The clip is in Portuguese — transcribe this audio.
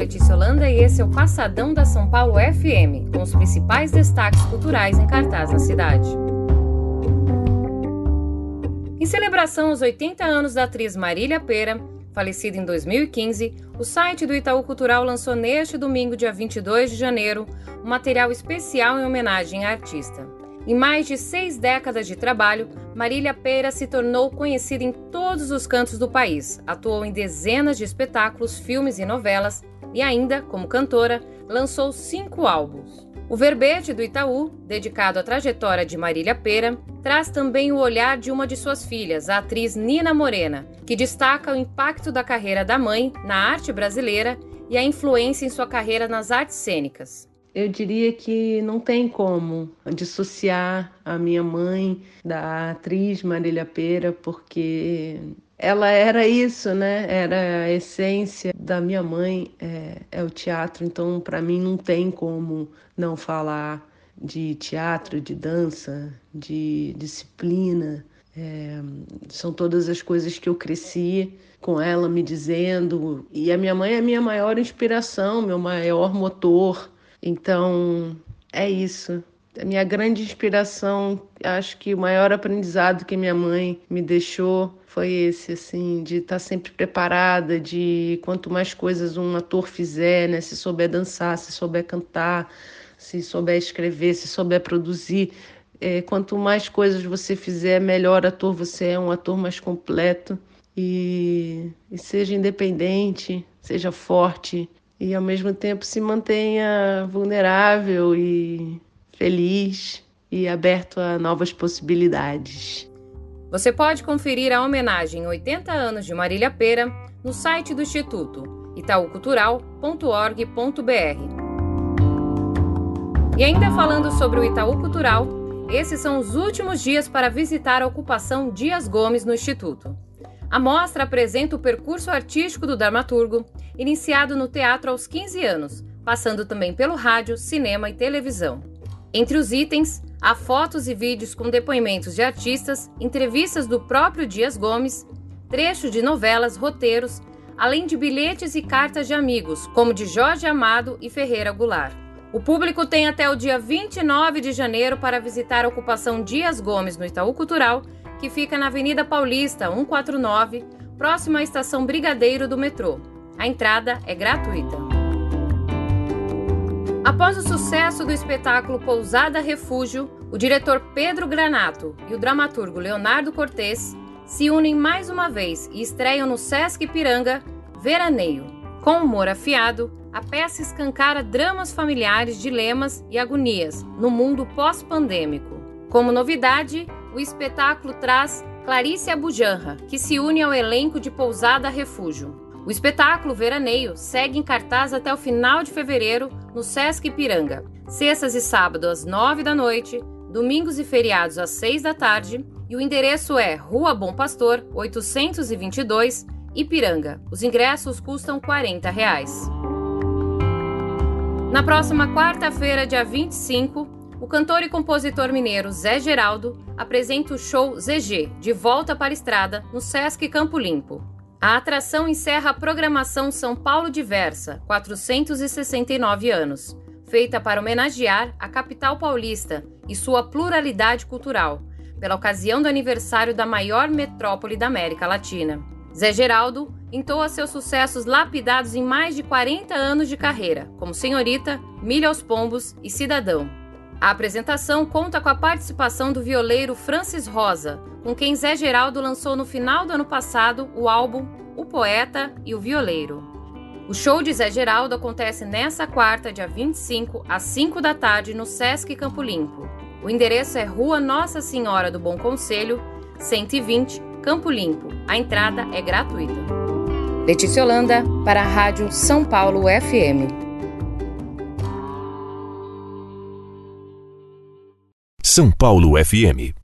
Letícia Holanda e esse é o Passadão da São Paulo FM, com os principais destaques culturais em cartaz na cidade. Em celebração aos 80 anos da atriz Marília Pera, falecida em 2015, o site do Itaú Cultural lançou neste domingo, dia 22 de janeiro, um material especial em homenagem à artista. Em mais de seis décadas de trabalho, Marília Pera se tornou conhecida em todos os cantos do país. Atuou em dezenas de espetáculos, filmes e novelas e ainda, como cantora, lançou cinco álbuns. O verbete do Itaú, dedicado à trajetória de Marília Pera, traz também o olhar de uma de suas filhas, a atriz Nina Morena, que destaca o impacto da carreira da mãe na arte brasileira e a influência em sua carreira nas artes cênicas. Eu diria que não tem como dissociar a minha mãe da atriz Marília Pera, porque ela era isso, né? Era a essência da minha mãe, é, é o teatro. Então, para mim, não tem como não falar de teatro, de dança, de disciplina. É, são todas as coisas que eu cresci com ela me dizendo. E a minha mãe é a minha maior inspiração, meu maior motor então, é isso. A minha grande inspiração, acho que o maior aprendizado que minha mãe me deixou foi esse, assim, de estar sempre preparada, de quanto mais coisas um ator fizer, né, se souber dançar, se souber cantar, se souber escrever, se souber produzir, é, quanto mais coisas você fizer, melhor ator você é, um ator mais completo e, e seja independente, seja forte, e ao mesmo tempo se mantenha vulnerável e feliz e aberto a novas possibilidades. Você pode conferir a homenagem 80 anos de Marília Pera no site do Instituto itaucultural.org.br. E ainda falando sobre o Itaú Cultural, esses são os últimos dias para visitar a ocupação Dias Gomes no Instituto. A mostra apresenta o percurso artístico do dramaturgo, iniciado no teatro aos 15 anos, passando também pelo rádio, cinema e televisão. Entre os itens, há fotos e vídeos com depoimentos de artistas, entrevistas do próprio Dias Gomes, trechos de novelas, roteiros, além de bilhetes e cartas de amigos, como de Jorge Amado e Ferreira Goulart. O público tem até o dia 29 de janeiro para visitar a ocupação Dias Gomes no Itaú Cultural que fica na Avenida Paulista 149, próximo à estação Brigadeiro do metrô. A entrada é gratuita. Após o sucesso do espetáculo Pousada Refúgio, o diretor Pedro Granato e o dramaturgo Leonardo Cortes se unem mais uma vez e estreiam no Sesc Piranga Veraneio. Com humor afiado, a peça escancara dramas familiares, dilemas e agonias no mundo pós-pandêmico. Como novidade, o espetáculo traz Clarice Abujanra, que se une ao elenco de Pousada Refúgio. O espetáculo Veraneio segue em cartaz até o final de fevereiro no Sesc Ipiranga, sextas e sábados às nove da noite, domingos e feriados às seis da tarde, e o endereço é Rua Bom Pastor, 822, Ipiranga. Os ingressos custam 40 reais. Na próxima quarta-feira, dia 25, o cantor e compositor mineiro Zé Geraldo apresenta o show ZG, de volta para a estrada, no Sesc Campo Limpo. A atração encerra a programação São Paulo Diversa, 469 anos, feita para homenagear a capital paulista e sua pluralidade cultural, pela ocasião do aniversário da maior metrópole da América Latina. Zé Geraldo entoa seus sucessos lapidados em mais de 40 anos de carreira, como Senhorita, Milha aos Pombos e Cidadão. A apresentação conta com a participação do violeiro Francis Rosa, com quem Zé Geraldo lançou no final do ano passado o álbum O Poeta e o Violeiro. O show de Zé Geraldo acontece nesta quarta, dia 25, às 5 da tarde, no Sesc Campo Limpo. O endereço é Rua Nossa Senhora do Bom Conselho, 120, Campo Limpo. A entrada é gratuita. Letícia Holanda, para a Rádio São Paulo FM. São Paulo FM.